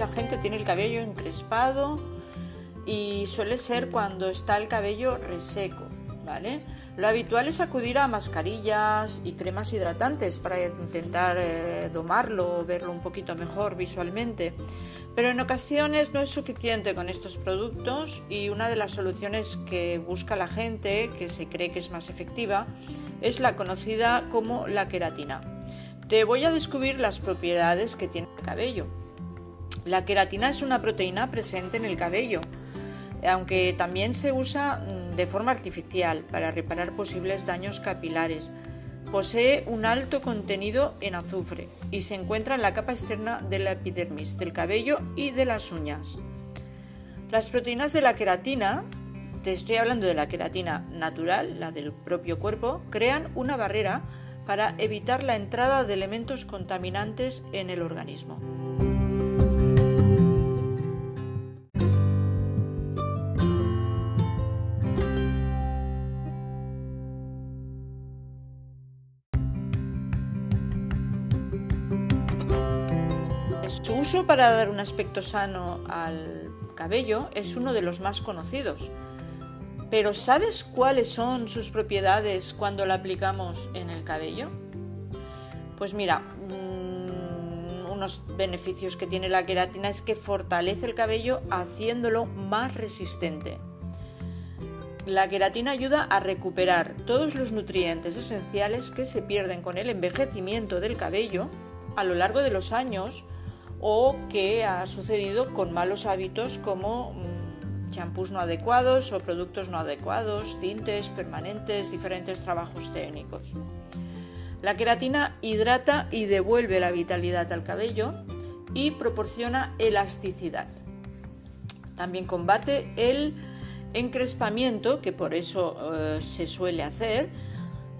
mucha gente tiene el cabello encrespado y suele ser cuando está el cabello reseco, ¿vale? Lo habitual es acudir a mascarillas y cremas hidratantes para intentar eh, domarlo o verlo un poquito mejor visualmente. Pero en ocasiones no es suficiente con estos productos y una de las soluciones que busca la gente, que se cree que es más efectiva, es la conocida como la queratina. Te voy a descubrir las propiedades que tiene el cabello. La queratina es una proteína presente en el cabello aunque también se usa mm, de forma artificial para reparar posibles daños capilares. Posee un alto contenido en azufre y se encuentra en la capa externa de la epidermis, del cabello y de las uñas. Las proteínas de la queratina, te estoy hablando de la queratina natural, la del propio cuerpo, crean una barrera para evitar la entrada de elementos contaminantes en el organismo. Uso para dar un aspecto sano al cabello es uno de los más conocidos. Pero ¿sabes cuáles son sus propiedades cuando la aplicamos en el cabello? Pues mira, mm, unos beneficios que tiene la queratina es que fortalece el cabello haciéndolo más resistente. La queratina ayuda a recuperar todos los nutrientes esenciales que se pierden con el envejecimiento del cabello a lo largo de los años o que ha sucedido con malos hábitos como mm, champús no adecuados o productos no adecuados, tintes permanentes, diferentes trabajos técnicos. La queratina hidrata y devuelve la vitalidad al cabello y proporciona elasticidad. También combate el encrespamiento, que por eso eh, se suele hacer,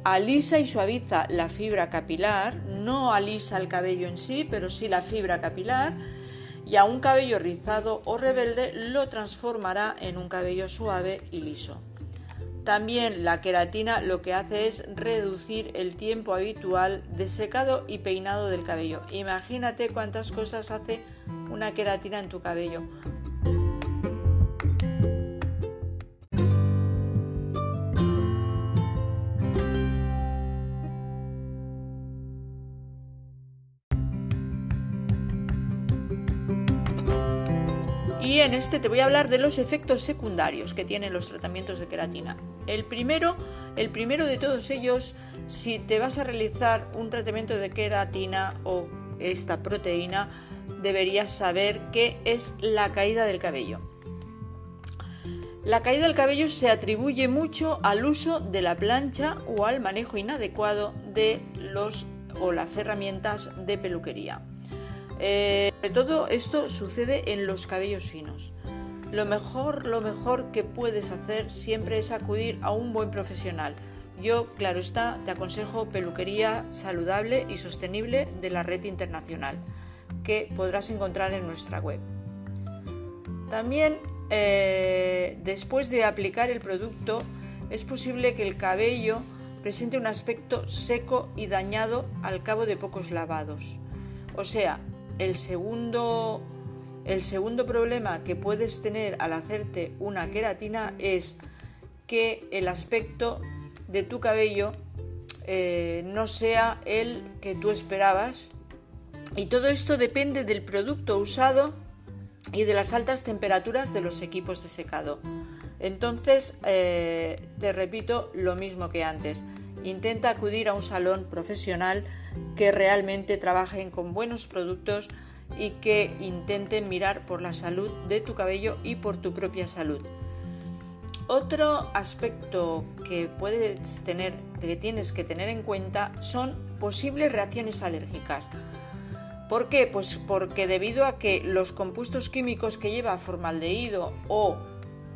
alisa y suaviza la fibra capilar, no alisa el cabello en sí, pero sí la fibra capilar, y a un cabello rizado o rebelde lo transformará en un cabello suave y liso. También la queratina lo que hace es reducir el tiempo habitual de secado y peinado del cabello. Imagínate cuántas cosas hace una queratina en tu cabello. En este te voy a hablar de los efectos secundarios que tienen los tratamientos de queratina. El primero, el primero de todos ellos, si te vas a realizar un tratamiento de queratina o esta proteína, deberías saber qué es la caída del cabello. La caída del cabello se atribuye mucho al uso de la plancha o al manejo inadecuado de los o las herramientas de peluquería. Eh, todo esto sucede en los cabellos finos. Lo mejor, lo mejor que puedes hacer siempre es acudir a un buen profesional. Yo, claro está, te aconsejo peluquería saludable y sostenible de la red internacional, que podrás encontrar en nuestra web. También, eh, después de aplicar el producto, es posible que el cabello presente un aspecto seco y dañado al cabo de pocos lavados. O sea, el segundo, el segundo problema que puedes tener al hacerte una queratina es que el aspecto de tu cabello eh, no sea el que tú esperabas. Y todo esto depende del producto usado y de las altas temperaturas de los equipos de secado. Entonces, eh, te repito lo mismo que antes. Intenta acudir a un salón profesional que realmente trabajen con buenos productos y que intenten mirar por la salud de tu cabello y por tu propia salud. Otro aspecto que puedes tener, que tienes que tener en cuenta son posibles reacciones alérgicas. ¿Por qué? Pues porque debido a que los compuestos químicos que lleva formaldehído o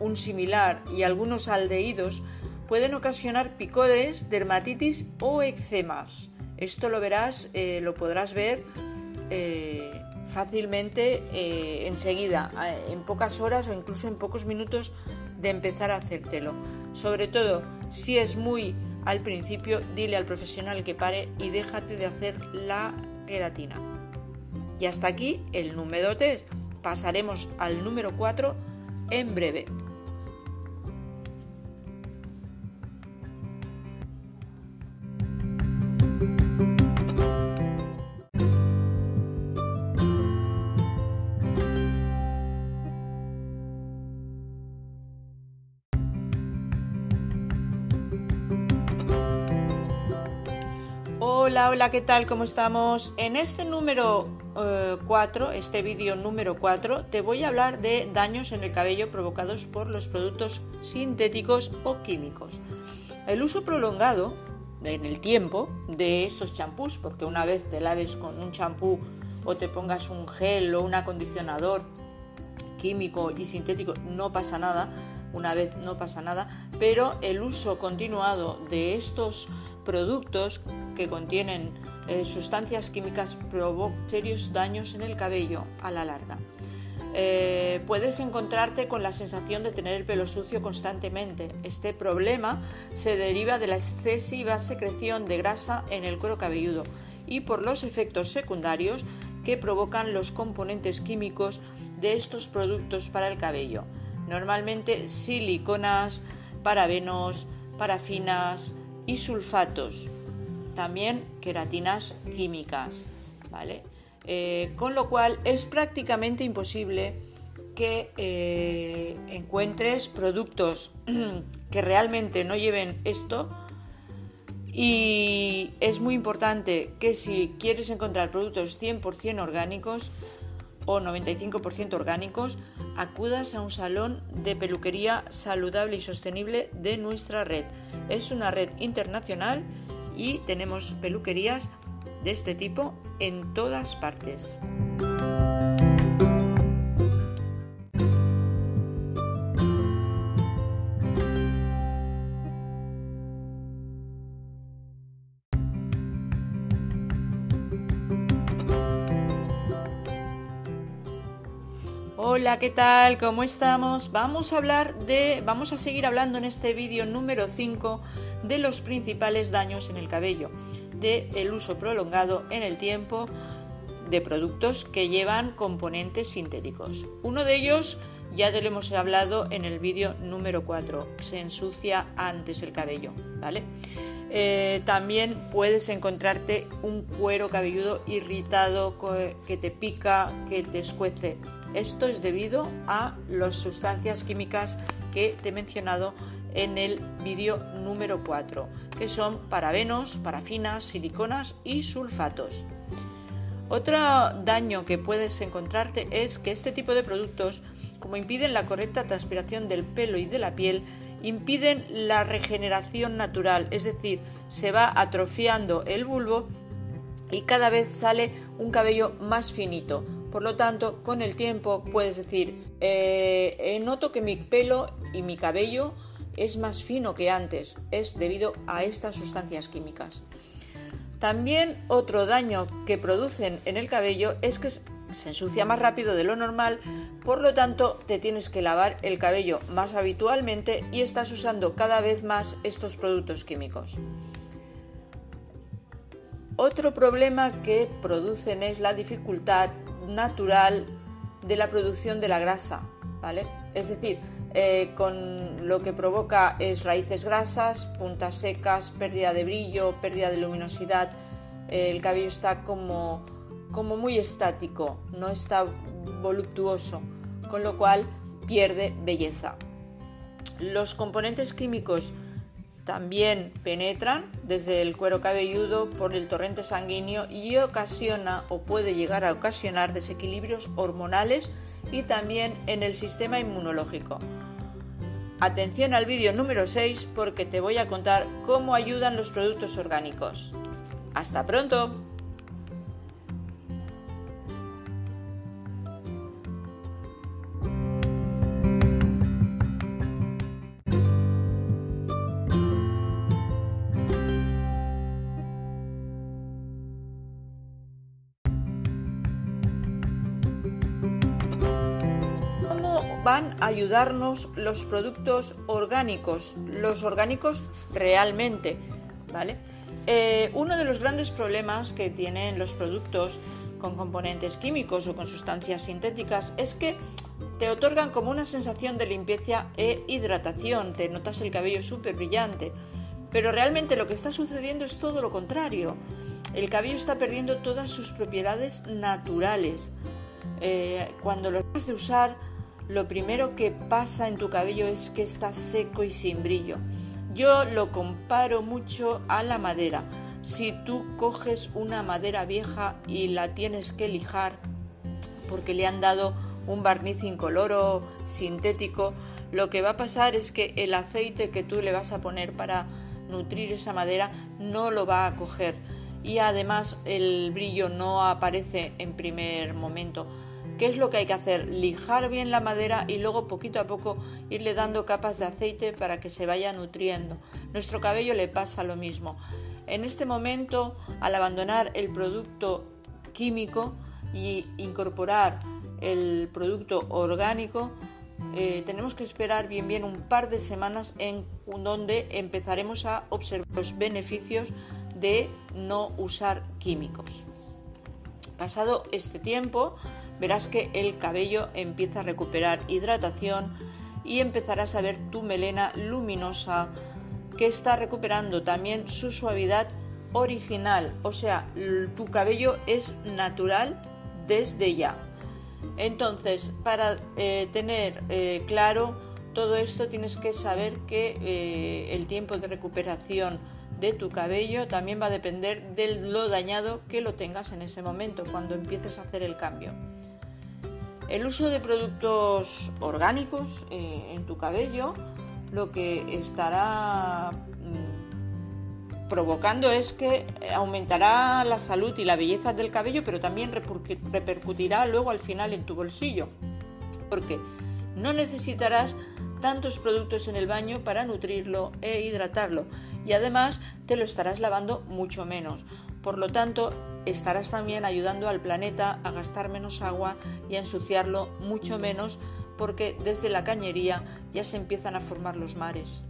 un similar y algunos aldehídos pueden ocasionar picores, dermatitis o eczemas. Esto lo verás, eh, lo podrás ver eh, fácilmente eh, enseguida, en pocas horas o incluso en pocos minutos de empezar a hacértelo. Sobre todo, si es muy al principio, dile al profesional que pare y déjate de hacer la queratina. Y hasta aquí el número 3. pasaremos al número 4 en breve. Hola, ¿qué tal? ¿Cómo estamos? En este número 4, eh, este vídeo número 4, te voy a hablar de daños en el cabello provocados por los productos sintéticos o químicos. El uso prolongado en el tiempo de estos champús, porque una vez te laves con un champú o te pongas un gel o un acondicionador químico y sintético, no pasa nada, una vez no pasa nada, pero el uso continuado de estos productos que contienen eh, sustancias químicas provocan serios daños en el cabello a la larga. Eh, puedes encontrarte con la sensación de tener el pelo sucio constantemente. Este problema se deriva de la excesiva secreción de grasa en el cuero cabelludo y por los efectos secundarios que provocan los componentes químicos de estos productos para el cabello. Normalmente siliconas, parabenos, parafinas, y sulfatos, también queratinas químicas, ¿vale? Eh, con lo cual es prácticamente imposible que eh, encuentres productos que realmente no lleven esto y es muy importante que si quieres encontrar productos 100% orgánicos o 95% orgánicos, acudas a un salón de peluquería saludable y sostenible de nuestra red. Es una red internacional y tenemos peluquerías de este tipo en todas partes. Hola, ¿qué tal? ¿Cómo estamos? Vamos a hablar de vamos a seguir hablando en este vídeo número 5 de los principales daños en el cabello, de el uso prolongado en el tiempo de productos que llevan componentes sintéticos. Uno de ellos ya te lo hemos hablado en el vídeo número 4, se ensucia antes el cabello, ¿vale? Eh, también puedes encontrarte un cuero cabelludo irritado que te pica, que te escuece. Esto es debido a las sustancias químicas que te he mencionado en el vídeo número 4, que son parabenos, parafinas, siliconas y sulfatos. Otro daño que puedes encontrarte es que este tipo de productos, como impiden la correcta transpiración del pelo y de la piel, impiden la regeneración natural, es decir, se va atrofiando el bulbo y cada vez sale un cabello más finito, por lo tanto, con el tiempo puedes decir, eh, noto que mi pelo y mi cabello es más fino que antes. Es debido a estas sustancias químicas. También otro daño que producen en el cabello es que se ensucia más rápido de lo normal, por lo tanto te tienes que lavar el cabello más habitualmente y estás usando cada vez más estos productos químicos. Otro problema que producen es la dificultad natural de la producción de la grasa, ¿vale? Es decir, eh, con lo que provoca es raíces grasas, puntas secas, pérdida de brillo, pérdida de luminosidad. el cabello está como, como muy estático, no está voluptuoso, con lo cual pierde belleza. Los componentes químicos también penetran desde el cuero cabelludo por el torrente sanguíneo y ocasiona o puede llegar a ocasionar desequilibrios hormonales y también en el sistema inmunológico. Atención al vídeo número 6 porque te voy a contar cómo ayudan los productos orgánicos. ¡Hasta pronto! Ayudarnos los productos orgánicos, los orgánicos realmente, ¿vale? Eh, uno de los grandes problemas que tienen los productos con componentes químicos o con sustancias sintéticas es que te otorgan como una sensación de limpieza e hidratación, te notas el cabello súper brillante, pero realmente lo que está sucediendo es todo lo contrario. El cabello está perdiendo todas sus propiedades naturales. Eh, cuando lo dejas de usar, lo primero que pasa en tu cabello es que está seco y sin brillo. Yo lo comparo mucho a la madera. Si tú coges una madera vieja y la tienes que lijar porque le han dado un barniz incoloro sintético, lo que va a pasar es que el aceite que tú le vas a poner para nutrir esa madera no lo va a coger y además el brillo no aparece en primer momento. ¿Qué es lo que hay que hacer? Lijar bien la madera y luego poquito a poco irle dando capas de aceite para que se vaya nutriendo. Nuestro cabello le pasa lo mismo. En este momento, al abandonar el producto químico y incorporar el producto orgánico, eh, tenemos que esperar bien bien un par de semanas en donde empezaremos a observar los beneficios de no usar químicos. Pasado este tiempo, verás que el cabello empieza a recuperar hidratación y empezarás a ver tu melena luminosa que está recuperando también su suavidad original, o sea, tu cabello es natural desde ya. Entonces, para eh, tener eh, claro todo esto tienes que saber que eh, el tiempo de recuperación de tu cabello también va a depender de lo dañado que lo tengas en ese momento, cuando empieces a hacer el cambio. El uso de productos orgánicos eh, en tu cabello lo que estará mm, provocando es que aumentará la salud y la belleza del cabello, pero también repercutirá luego al final en tu bolsillo, porque no necesitarás tantos productos en el baño para nutrirlo e hidratarlo y además te lo estarás lavando mucho menos. Por lo tanto, estarás también ayudando al planeta a gastar menos agua y a ensuciarlo mucho menos porque desde la cañería ya se empiezan a formar los mares.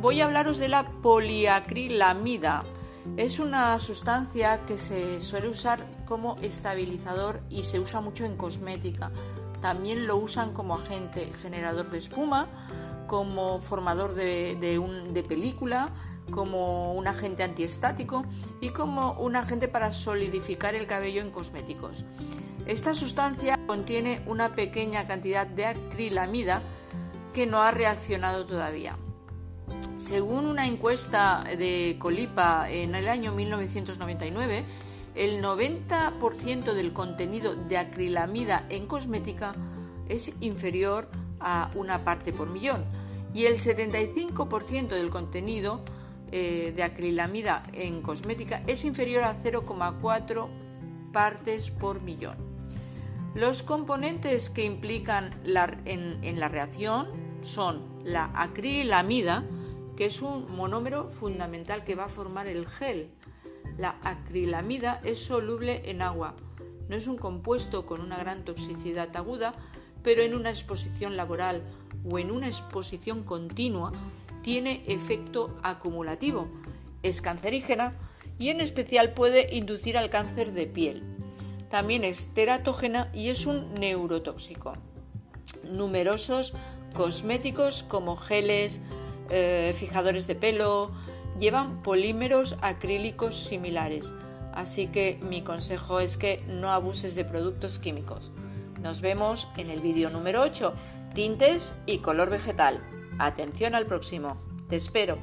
voy a hablaros de la poliacrilamida. Es una sustancia que se suele usar como estabilizador y se usa mucho en cosmética. También lo usan como agente generador de espuma, como formador de, película, como un agente antiestático y como un agente para solidificar el cabello en cosméticos. Esta sustancia contiene una pequeña cantidad de acrilamida que no ha reaccionado todavía. Según una encuesta de Colipa en el año 1999, el 90% del contenido de acrilamida en cosmética es inferior a una parte por millón y el 75% del contenido eh, de acrilamida en cosmética es inferior a 0,4 partes por millón. Los componentes que implican en la reacción son la acrilamida, que es un monómero fundamental que va a formar el gel. La acrilamida es soluble en agua. No es un compuesto con una gran toxicidad aguda, pero en una exposición laboral o en una exposición continua tiene efecto acumulativo. Es cancerígena y en especial puede inducir al cáncer de piel. También es teratógena y es un neurotóxico. Numerosos cosméticos como geles, eh, fijadores de pelo, llevan polímeros acrílicos similares. Así que mi consejo es que no abuses de productos químicos. Nos vemos en el vídeo número 8, tintes y color vegetal. Atención al próximo. Te espero.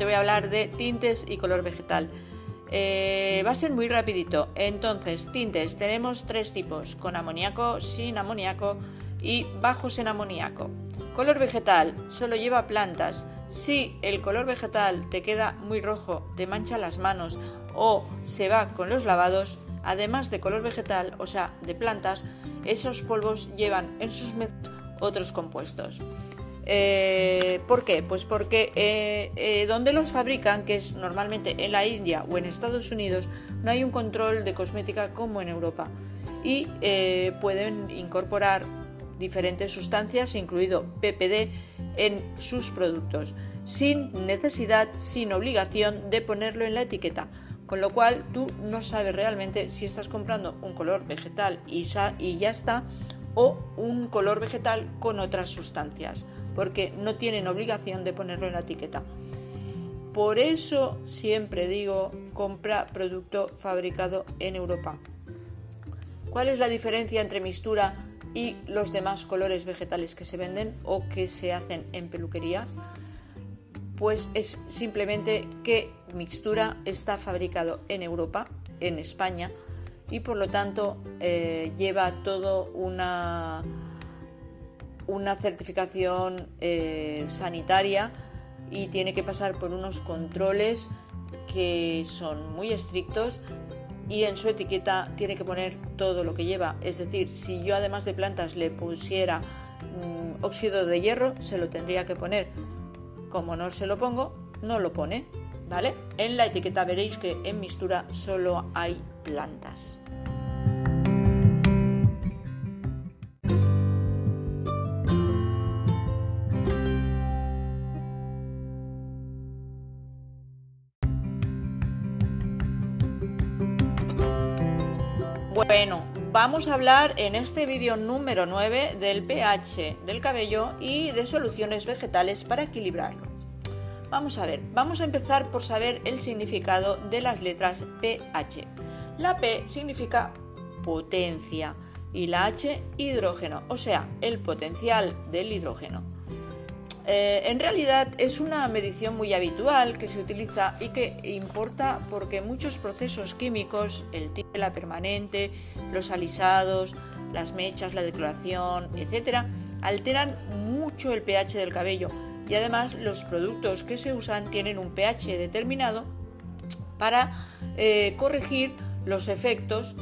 Te voy a hablar de tintes y color vegetal. Eh, va a ser muy rapidito. Entonces, tintes, tenemos tres tipos, con amoníaco, sin amoníaco y bajos en amoníaco. Color vegetal, solo lleva plantas. Si el color vegetal te queda muy rojo, te mancha las manos o se va con los lavados, además de color vegetal, o sea, de plantas, esos polvos llevan en sus mezclas otros compuestos. Eh, ¿Por qué? Pues porque eh, eh, donde los fabrican, que es normalmente en la India o en Estados Unidos, no hay un control de cosmética como en Europa y pueden incorporar diferentes sustancias, incluido PPD, en sus productos, sin necesidad, sin obligación de ponerlo en la etiqueta. Con lo cual tú no sabes realmente si estás comprando un color vegetal y ya está o un color vegetal con otras sustancias porque no tienen obligación de ponerlo en la etiqueta. Por eso siempre digo, compra producto fabricado en Europa. ¿Cuál es la diferencia entre mistura y los demás colores vegetales que se venden o que se hacen en peluquerías? Pues es simplemente que mixtura está fabricado en Europa, en España, y por lo tanto eh, lleva todo una una certificación eh, sanitaria y tiene que pasar por unos controles que son muy estrictos y en su etiqueta tiene que poner todo lo que lleva. Es decir, si yo además de plantas le pusiera mm, óxido de hierro, se lo tendría que poner. Como no se lo pongo, no lo pone. ¿Vale? En la etiqueta veréis que en mistura solo hay plantas. Bueno, vamos a hablar en este vídeo número 9 del pH del cabello y de soluciones vegetales para equilibrarlo. Vamos a ver, vamos a empezar por saber el significado de las letras pH. La P significa potencia y la H hidrógeno, o sea, el potencial del hidrógeno. Eh, en realidad es una medición muy habitual que se utiliza y que importa porque muchos procesos químicos, el la permanente, los alisados, las mechas, la decoloración, etc., alteran mucho el pH del cabello y además los productos que se usan tienen un pH determinado para eh, corregir los efectos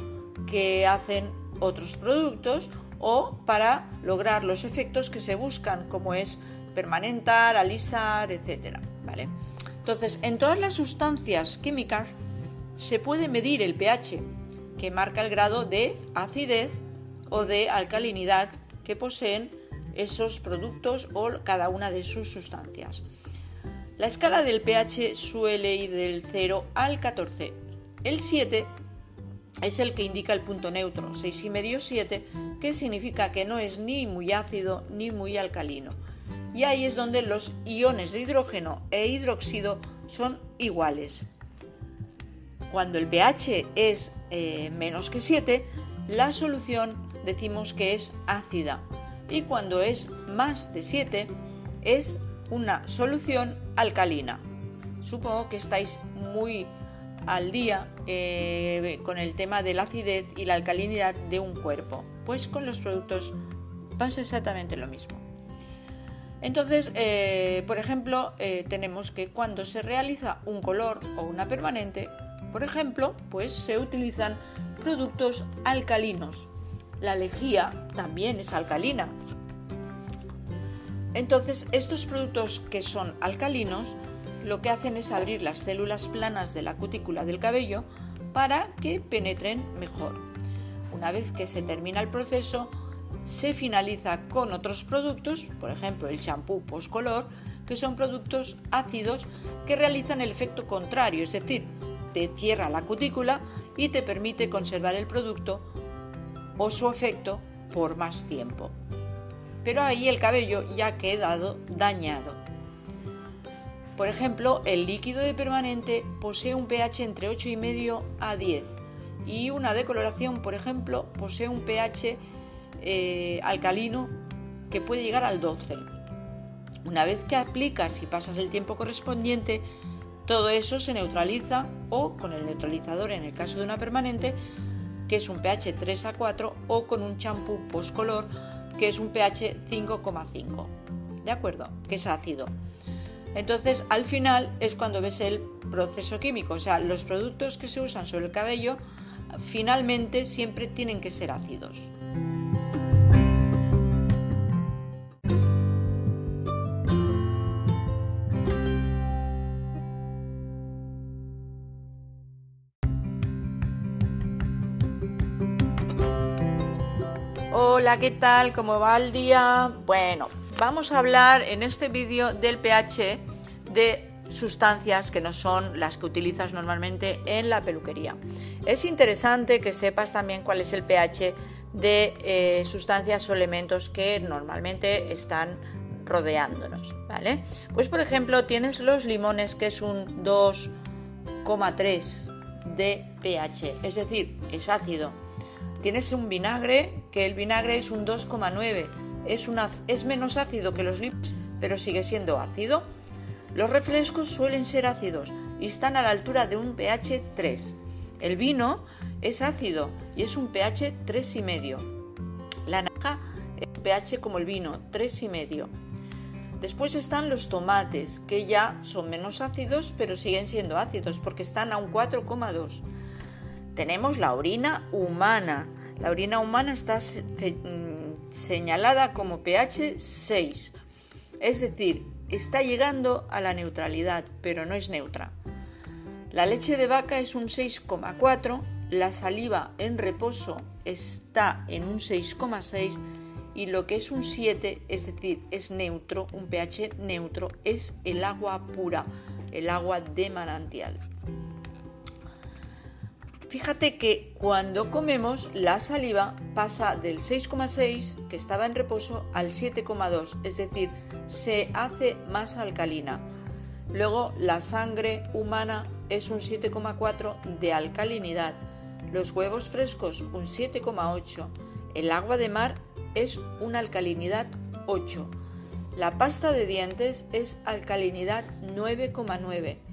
que hacen otros productos o para lograr los efectos que se buscan, como es permanentar, alisar, etcétera, ¿vale? Entonces, en todas las sustancias químicas se puede medir el pH, que marca el grado de acidez o de alcalinidad que poseen esos productos o cada una de sus sustancias. La escala del pH suele ir del 0 al 14. El 7 es el que indica el punto neutro, 6,5-7, que significa que no es ni muy ácido ni muy alcalino y ahí es donde los iones de hidrógeno e hidróxido son iguales. Cuando el pH es eh, menos que 7, la solución decimos que es ácida y cuando es más de 7 es una solución alcalina. Supongo que estáis muy al día eh, con el tema de la acidez y la alcalinidad de un cuerpo. Pues con los productos pasa exactamente lo mismo. Entonces, eh, por ejemplo, eh, tenemos que cuando se realiza un color o una permanente, por ejemplo, pues se utilizan productos alcalinos. La lejía también es alcalina. Entonces, estos productos que son alcalinos lo que hacen es abrir las células planas de la cutícula del cabello para que penetren mejor. Una vez que se termina el proceso, se finaliza con otros productos, por ejemplo el champú post-color, que son productos ácidos que realizan el efecto contrario, es decir, te cierra la cutícula y te permite conservar el producto o su efecto por más tiempo. Pero ahí el cabello ya ha quedado dañado. Por ejemplo, el líquido de permanente posee un pH entre 8,5 a 10 y una decoloración, por ejemplo, posee un pH eh, alcalino que puede llegar al 12. Una vez que aplicas y pasas el tiempo correspondiente, todo eso se neutraliza o con el neutralizador en el caso de una permanente, que es un pH 3 a 4, o con un champú post-color, que es un pH 5,5. ¿De acuerdo? Que es ácido. Entonces, al final es cuando ves el proceso químico, o sea, los productos que se usan sobre el cabello finalmente siempre tienen que ser ácidos. ¿Qué tal? ¿Cómo va el día? Bueno, vamos a hablar en este vídeo del pH de sustancias que no son las que utilizas normalmente en la peluquería. Es interesante que sepas también cuál es el pH de eh, sustancias o elementos que normalmente están rodeándonos, ¿vale? Pues por ejemplo tienes los limones que es un 2,3 de pH, es decir, es ácido. Tienes un vinagre que el vinagre es un 2,9, es, es menos ácido que los limones, pero sigue siendo ácido. Los refrescos suelen ser ácidos y están a la altura de un pH 3. El vino es ácido y es un pH 3,5. La naranja es un pH como el vino, 3,5. Después están los tomates, que ya son menos ácidos, pero siguen siendo ácidos porque están a un 4,2. Tenemos la orina humana. La orina humana está mm, señalada como pH 6. Es decir, está llegando a la neutralidad, pero no es neutra. La leche de vaca es un 6,4, la saliva en reposo está en un 6,6 y lo que es un 7, es decir, es neutro, un pH neutro, es el agua pura, el agua de manantial. Fíjate que cuando comemos la saliva pasa del 6,6 que estaba en reposo al 7,2, es decir, se hace más alcalina. Luego la sangre humana es un 7,4 de alcalinidad, los huevos frescos un 7,8, el agua de mar es una alcalinidad 8, la pasta de dientes es alcalinidad 9,9.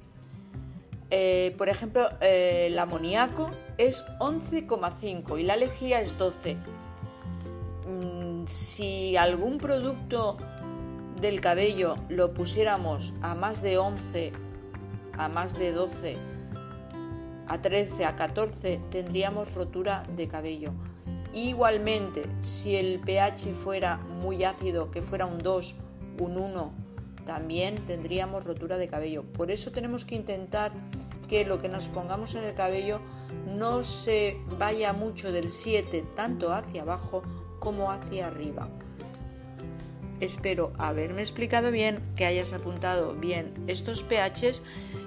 Eh, por ejemplo, eh, el amoníaco es 11,5 y la lejía es 12. Mm, si algún producto del cabello lo pusiéramos a más de 11, a más de 12, a 13, a 14, tendríamos rotura de cabello. Igualmente, si el pH fuera muy ácido, que fuera un 2, un 1, también tendríamos rotura de cabello. Por eso tenemos que intentar que lo que nos pongamos en el cabello no se vaya mucho del 7, tanto hacia abajo como hacia arriba. Espero haberme explicado bien, que hayas apuntado bien estos pHs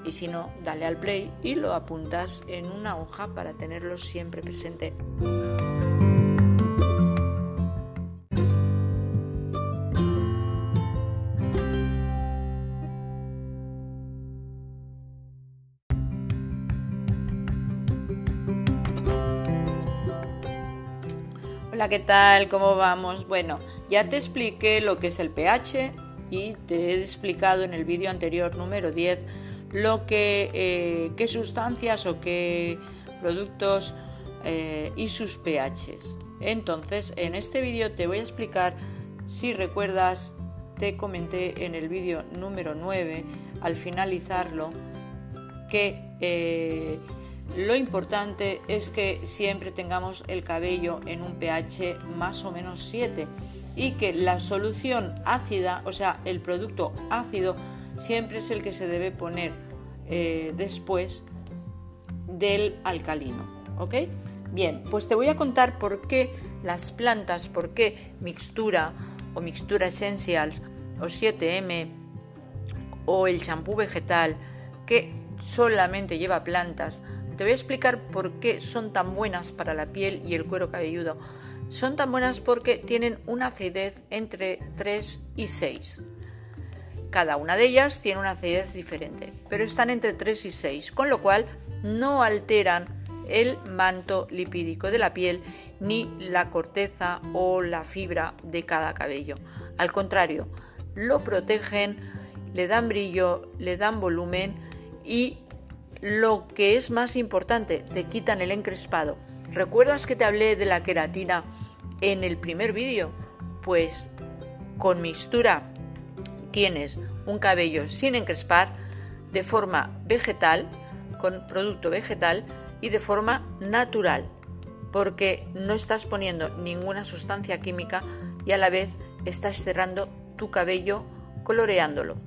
y si no, dale al play y lo apuntas en una hoja para tenerlos siempre presente. Hola, ¿qué tal? ¿Cómo vamos? Bueno, ya te expliqué lo que es el pH y te he explicado en el vídeo anterior número 10 lo que eh, qué sustancias o qué productos eh, y sus pHs. Entonces, en este vídeo te voy a explicar, si recuerdas, te comenté en el vídeo número 9, al finalizarlo, que eh, lo importante es que siempre tengamos el cabello en un pH más o menos 7 y que la solución ácida, o sea, el producto ácido, siempre es el que se debe poner eh, después del alcalino. ¿Ok? Bien, pues te voy a contar por qué las plantas, por qué mixtura o mixtura essentials o 7M o el champú vegetal que solamente lleva plantas te voy a explicar por qué son tan buenas para la piel y el cuero cabelludo. Son tan buenas porque tienen una acidez entre 3 y 6. Cada una de ellas tiene una acidez diferente, pero están entre 3 y 6, con lo cual no alteran el manto lipídico de la piel ni la corteza o la fibra de cada cabello. Al contrario, lo protegen, le dan brillo, le dan volumen y lo que es más importante, te quitan el encrespado. ¿Recuerdas que te hablé de la queratina en el primer vídeo? Pues con mixtura tienes un cabello sin encrespar de forma vegetal, con producto vegetal, y de forma natural, porque no estás poniendo ninguna sustancia química y a la vez estás cerrando tu cabello coloreándolo.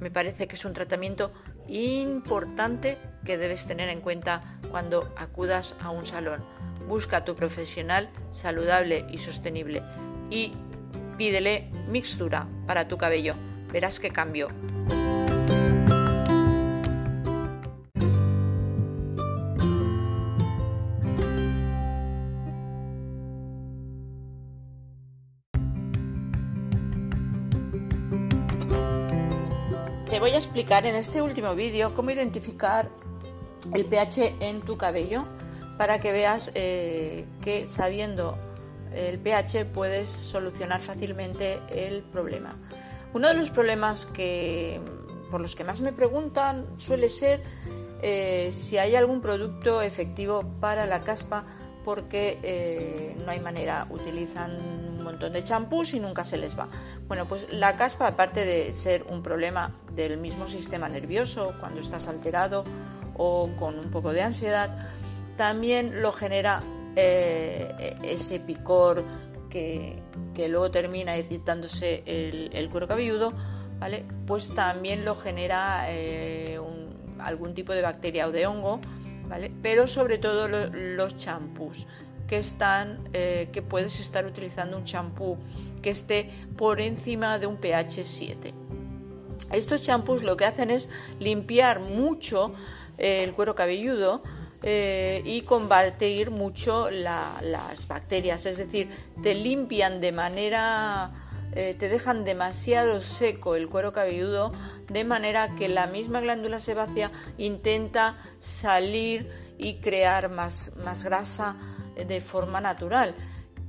Me parece que es un tratamiento importante que debes tener en cuenta cuando acudas a un salón. Busca a tu profesional saludable y sostenible y pídele mixtura para tu cabello. Verás qué cambio. Te voy a explicar en este último vídeo cómo identificar el pH en tu cabello para que veas eh, que sabiendo el pH puedes solucionar fácilmente el problema. Uno de los problemas que por los que más me preguntan suele ser eh, si hay algún producto efectivo para la caspa porque eh, no hay manera, utilizan un montón de champús y nunca se les va. Bueno, pues la caspa, aparte de ser un problema del mismo sistema nervioso cuando estás alterado o con un poco de ansiedad, también lo genera eh, ese picor que, luego termina irritándose el, cuero cabelludo, ¿vale? Pues también lo genera eh, algún tipo de bacteria o de hongo pero sobre todo los champús que están, eh, que puedes estar utilizando un champú que esté por encima de un pH 7. Estos champús lo que hacen es limpiar mucho eh, el cuero cabelludo eh, y combatir mucho las bacterias, es decir, te limpian de manera eh, te dejan demasiado seco el cuero cabelludo, de manera que la misma glándula sebácea intenta salir y crear más, grasa de forma natural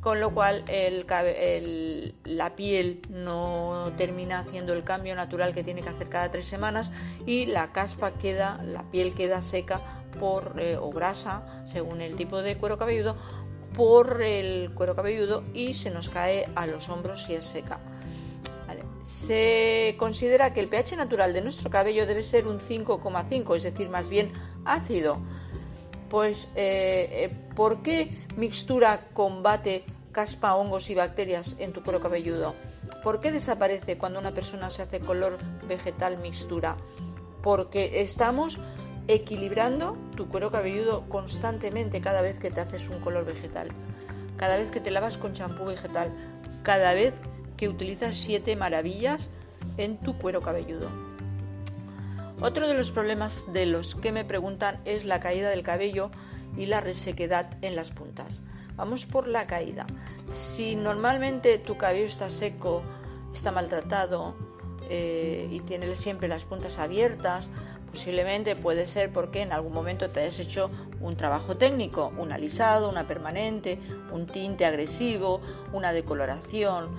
con lo cual la piel no termina haciendo el cambio natural que tiene que hacer cada tres semanas y la caspa queda, la piel queda seca por, eh, o grasa, según el tipo de cuero cabelludo, por el cuero cabelludo y se nos cae a los hombros si es seca. Se considera que el pH natural de nuestro cabello debe ser un 5,5, es decir, más bien ácido. Pues, eh, eh, ¿por qué mixtura combate caspa, hongos y bacterias en tu cuero cabelludo? ¿Por qué desaparece cuando una persona se hace color vegetal mixtura? Porque estamos equilibrando tu cuero cabelludo constantemente cada vez que te haces un color vegetal, cada vez que te lavas con champú vegetal, cada vez que utilizas siete maravillas en tu cuero cabelludo. Otro de los problemas de los que me preguntan es la caída del cabello y la resequedad en las puntas. Vamos por la caída. Si normalmente tu cabello está seco, está maltratado eh, y tiene siempre las puntas abiertas, Posiblemente puede ser porque en algún momento te hayas hecho un trabajo técnico, un alisado, una permanente, un tinte agresivo, una decoloración,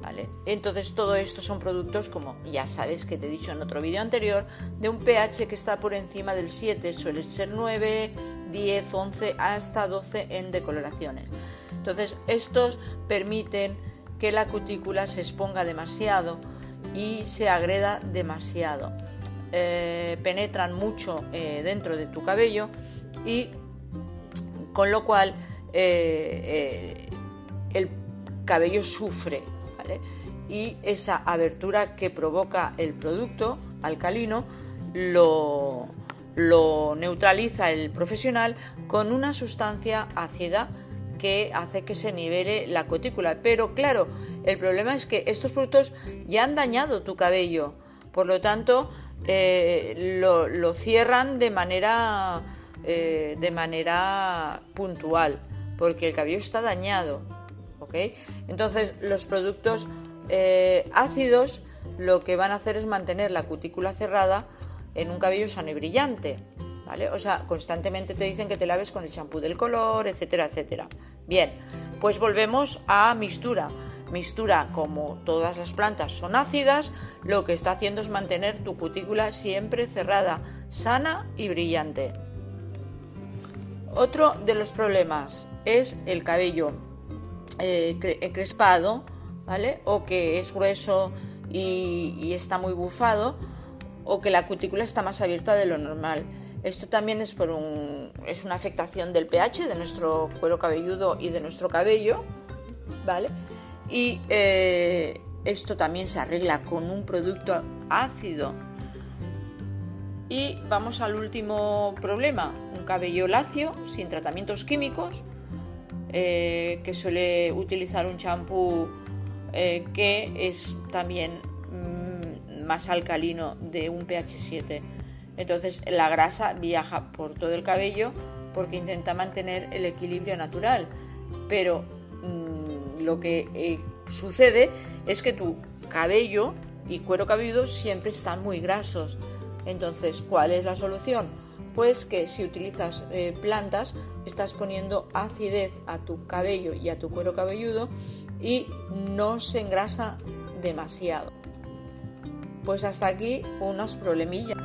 ¿vale? Entonces todo esto son productos como ya sabes que te he dicho en otro vídeo anterior, de un pH que está por encima del 7, suele ser 9, 10, 11 hasta 12 en decoloraciones. Entonces estos permiten que la cutícula se exponga demasiado y se agreda demasiado. Eh, penetran mucho eh, dentro de tu cabello y con lo cual eh, el cabello sufre y esa abertura que provoca el producto alcalino lo, lo neutraliza el profesional con una sustancia ácida que hace que se nivele la cutícula. Pero claro, el problema es que estos productos ya han dañado tu cabello. Por lo tanto, eh, lo, cierran de manera, eh, de manera puntual, porque el cabello está dañado. Entonces, los productos eh, ácidos lo que van a hacer es mantener la cutícula cerrada en un cabello sano y brillante. ¿Vale? O sea, constantemente te dicen que te laves con el champú del color, etcétera, etcétera. Bien, pues volvemos a mistura mistura, como todas las plantas son ácidas, lo que está haciendo es mantener tu cutícula siempre cerrada, sana y brillante. Otro de los problemas es el cabello eh, crespado, ¿vale? O que es grueso y, y está muy bufado, o que la cutícula está más abierta de lo normal. Esto también es, por un, es una afectación del pH de nuestro cuero cabelludo y de nuestro cabello, ¿vale? Y eh, esto también se arregla con un producto ácido. Y vamos al último problema, un cabello lacio, sin tratamientos químicos, eh, que suele utilizar un champú eh, que es también mm, más alcalino de un pH 7. Entonces la grasa viaja por todo el cabello porque intenta mantener el equilibrio natural. Pero lo que eh, sucede es que tu cabello y cuero cabelludo siempre están muy grasos. Entonces, ¿cuál es la solución? Pues que si utilizas eh, plantas, estás poniendo acidez a tu cabello y a tu cuero cabelludo y no se engrasa demasiado. Pues hasta aquí unos problemillas.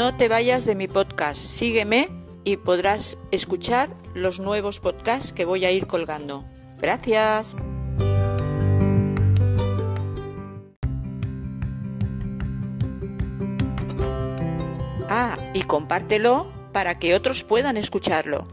No te vayas de mi podcast, sígueme y podrás escuchar los nuevos podcasts que voy a ir colgando. Gracias. Ah, y compártelo para que otros puedan escucharlo.